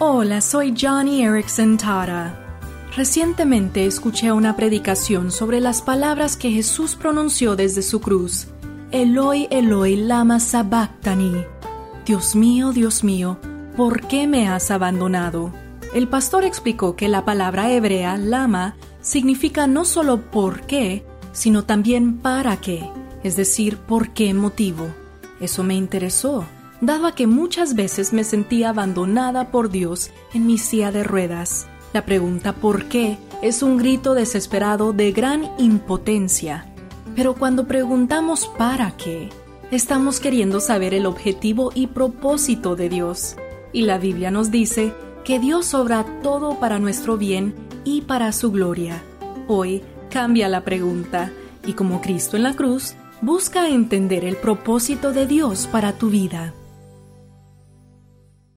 Hola, soy Johnny Erickson Tara. Recientemente escuché una predicación sobre las palabras que Jesús pronunció desde su cruz. Eloi, Eloi, lama sabachthani. Dios mío, Dios mío, ¿por qué me has abandonado? El pastor explicó que la palabra hebrea lama significa no solo por qué, sino también para qué, es decir, por qué motivo. Eso me interesó dado que muchas veces me sentía abandonada por Dios en mi silla de ruedas. La pregunta ¿por qué? es un grito desesperado de gran impotencia. Pero cuando preguntamos ¿para qué? estamos queriendo saber el objetivo y propósito de Dios. Y la Biblia nos dice que Dios obra todo para nuestro bien y para su gloria. Hoy cambia la pregunta y como Cristo en la cruz, busca entender el propósito de Dios para tu vida.